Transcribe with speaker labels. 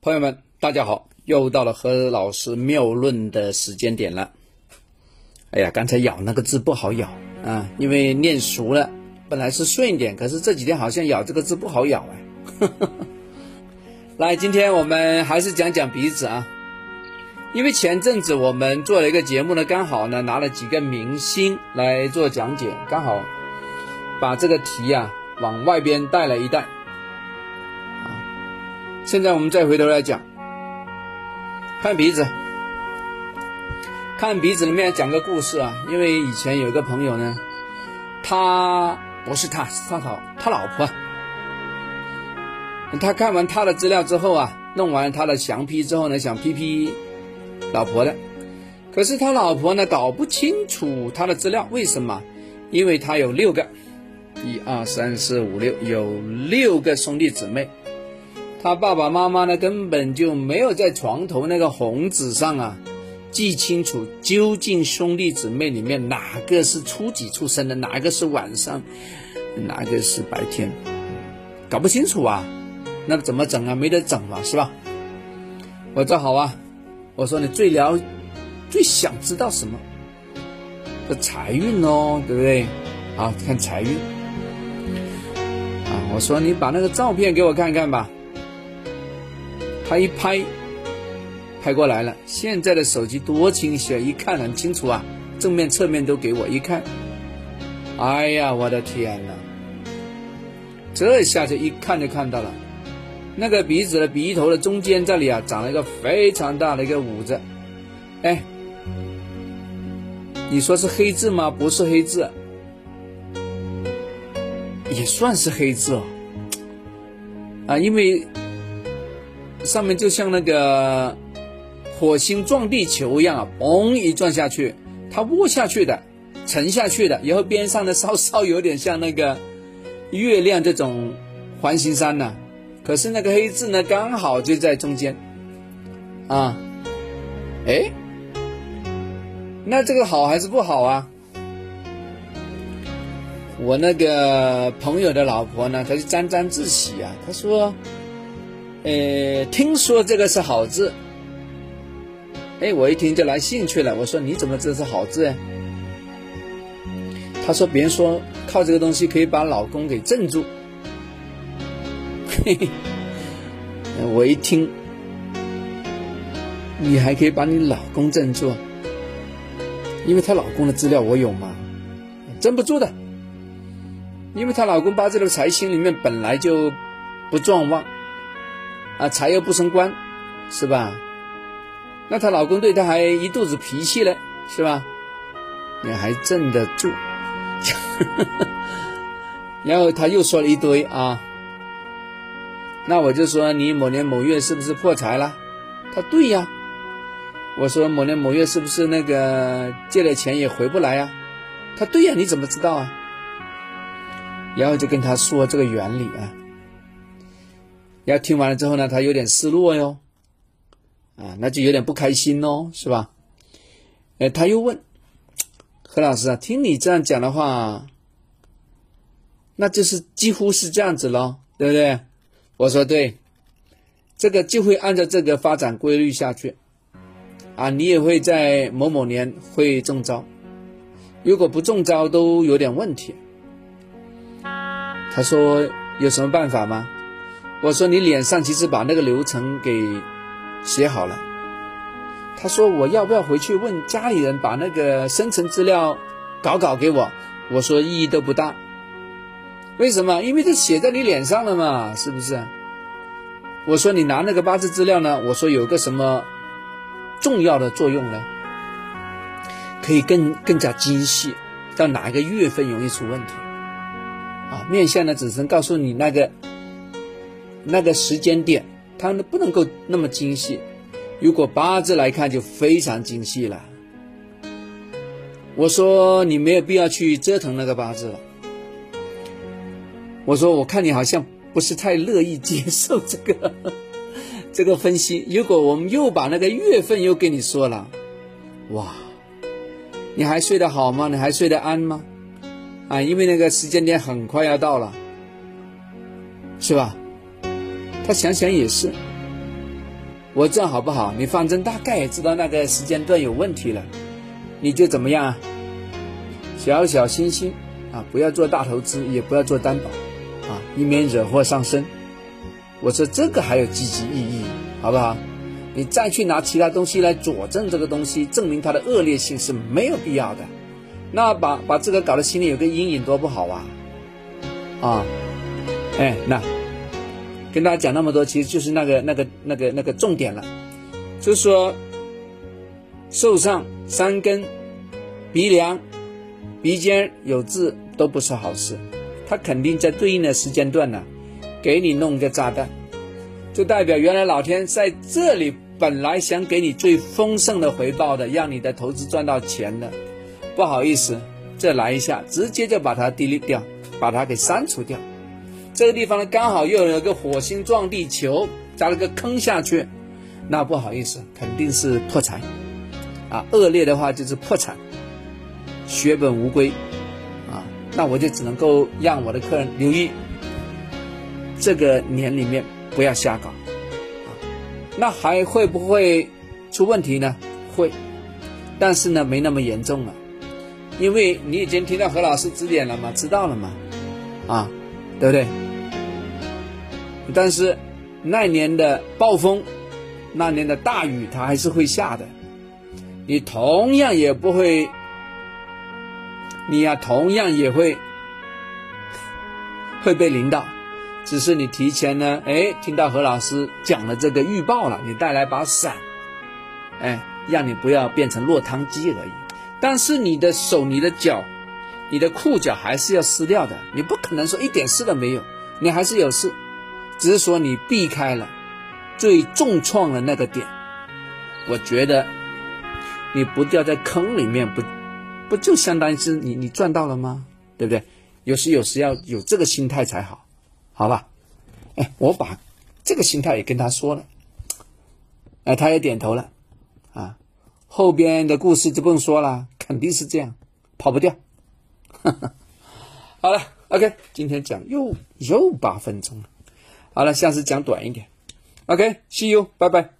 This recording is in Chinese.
Speaker 1: 朋友们，大家好，又到了和老师谬论的时间点了。哎呀，刚才咬那个字不好咬啊，因为念熟了，本来是顺一点，可是这几天好像咬这个字不好咬哎。来，今天我们还是讲讲鼻子啊，因为前阵子我们做了一个节目呢，刚好呢拿了几个明星来做讲解，刚好把这个题啊往外边带了一带。现在我们再回头来讲，看鼻子，看鼻子里面讲个故事啊。因为以前有个朋友呢，他不是他，是他老他老婆。他看完他的资料之后啊，弄完他的详批之后呢，想批批老婆的。可是他老婆呢，搞不清楚他的资料，为什么？因为他有六个，一二三四五六，有六个兄弟姊妹。他爸爸妈妈呢，根本就没有在床头那个红纸上啊记清楚究竟兄弟姊妹里面哪个是初几出生的，哪个是晚上，哪个是白天，搞不清楚啊，那怎么整啊？没得整嘛，是吧？我说好啊，我说你最了，最想知道什么？这财运哦，对不对？好看财运啊！我说你把那个照片给我看看吧。他一拍，拍过来了。现在的手机多清晰啊，一看很清楚啊，正面、侧面都给我一看。哎呀，我的天哪！这下子一看就看到了，那个鼻子的鼻头的中间这里啊，长了一个非常大的一个五子。哎，你说是黑痣吗？不是黑痣，也算是黑痣哦。啊，因为。上面就像那个火星撞地球一样啊，嘣一撞下去，它卧下去的，沉下去的，然后边上的稍稍有点像那个月亮这种环形山呢。可是那个黑字呢，刚好就在中间啊。哎，那这个好还是不好啊？我那个朋友的老婆呢，她就沾沾自喜啊，她说。呃，听说这个是好字，哎，我一听就来兴趣了。我说你怎么知道是好字？他说别人说靠这个东西可以把老公给镇住。嘿嘿，我一听，你还可以把你老公镇住，因为她老公的资料我有吗？镇不住的，因为她老公八字的财星里面本来就不壮旺。啊，财又不升官，是吧？那她老公对她还一肚子脾气嘞，是吧？你还镇得住？然后他又说了一堆啊。那我就说你某年某月是不是破财了？他对呀。我说某年某月是不是那个借了钱也回不来呀？他对呀，你怎么知道啊？然后就跟他说这个原理啊。要听完了之后呢，他有点失落哟，啊，那就有点不开心喽，是吧？哎，他又问何老师啊，听你这样讲的话，那就是几乎是这样子喽，对不对？我说对，这个就会按照这个发展规律下去，啊，你也会在某某年会中招，如果不中招都有点问题。他说有什么办法吗？我说你脸上其实把那个流程给写好了。他说我要不要回去问家里人把那个生成资料搞搞给我？我说意义都不大。为什么？因为这写在你脸上了嘛，是不是？我说你拿那个八字资料呢？我说有个什么重要的作用呢？可以更更加精细，到哪一个月份容易出问题？啊，面相呢，只能告诉你那个。那个时间点，它不能够那么精细。如果八字来看，就非常精细了。我说你没有必要去折腾那个八字了。我说我看你好像不是太乐意接受这个 这个分析。如果我们又把那个月份又跟你说了，哇，你还睡得好吗？你还睡得安吗？啊，因为那个时间点很快要到了，是吧？他想想也是，我这样好不好？你反正大概也知道那个时间段有问题了，你就怎么样啊？小小心心啊，不要做大投资，也不要做担保啊，以免惹祸上身。我说这个还有积极意义，好不好？你再去拿其他东西来佐证这个东西，证明它的恶劣性是没有必要的。那把把这个搞得心里有个阴影，多不好啊！啊，哎，那跟大家讲那么多，其实就是那个那个那个那个重点了，就是说受伤、三根、鼻梁、鼻尖有痣都不是好事，它肯定在对应的时间段呢，给你弄个炸弹，就代表原来老天在这里本来想给你最丰盛的回报的，让你的投资赚到钱的。不好意思，这来一下，直接就把它 delete 掉，把它给删除掉。这个地方呢，刚好又有一个火星撞地球，砸了个坑下去，那不好意思，肯定是破财啊！恶劣的话就是破产，血本无归啊！那我就只能够让我的客人留意，这个年里面不要瞎搞啊！那还会不会出问题呢？会，但是呢，没那么严重了。因为你已经听到何老师指点了嘛，知道了嘛，啊，对不对？但是那年的暴风，那年的大雨，它还是会下的。你同样也不会，你呀，同样也会会被淋到，只是你提前呢，哎，听到何老师讲了这个预报了，你带来把伞，哎，让你不要变成落汤鸡而已。但是你的手、你的脚、你的裤脚还是要撕掉的，你不可能说一点事都没有，你还是有事，只是说你避开了最重创的那个点。我觉得你不掉在坑里面，不不就相当于是你你赚到了吗？对不对？有时有时要有这个心态才好，好吧？哎，我把这个心态也跟他说了，哎，他也点头了，啊。后边的故事就不用说了，肯定是这样，跑不掉。好了，OK，今天讲又又八分钟了。好了，下次讲短一点。OK，See you，拜拜。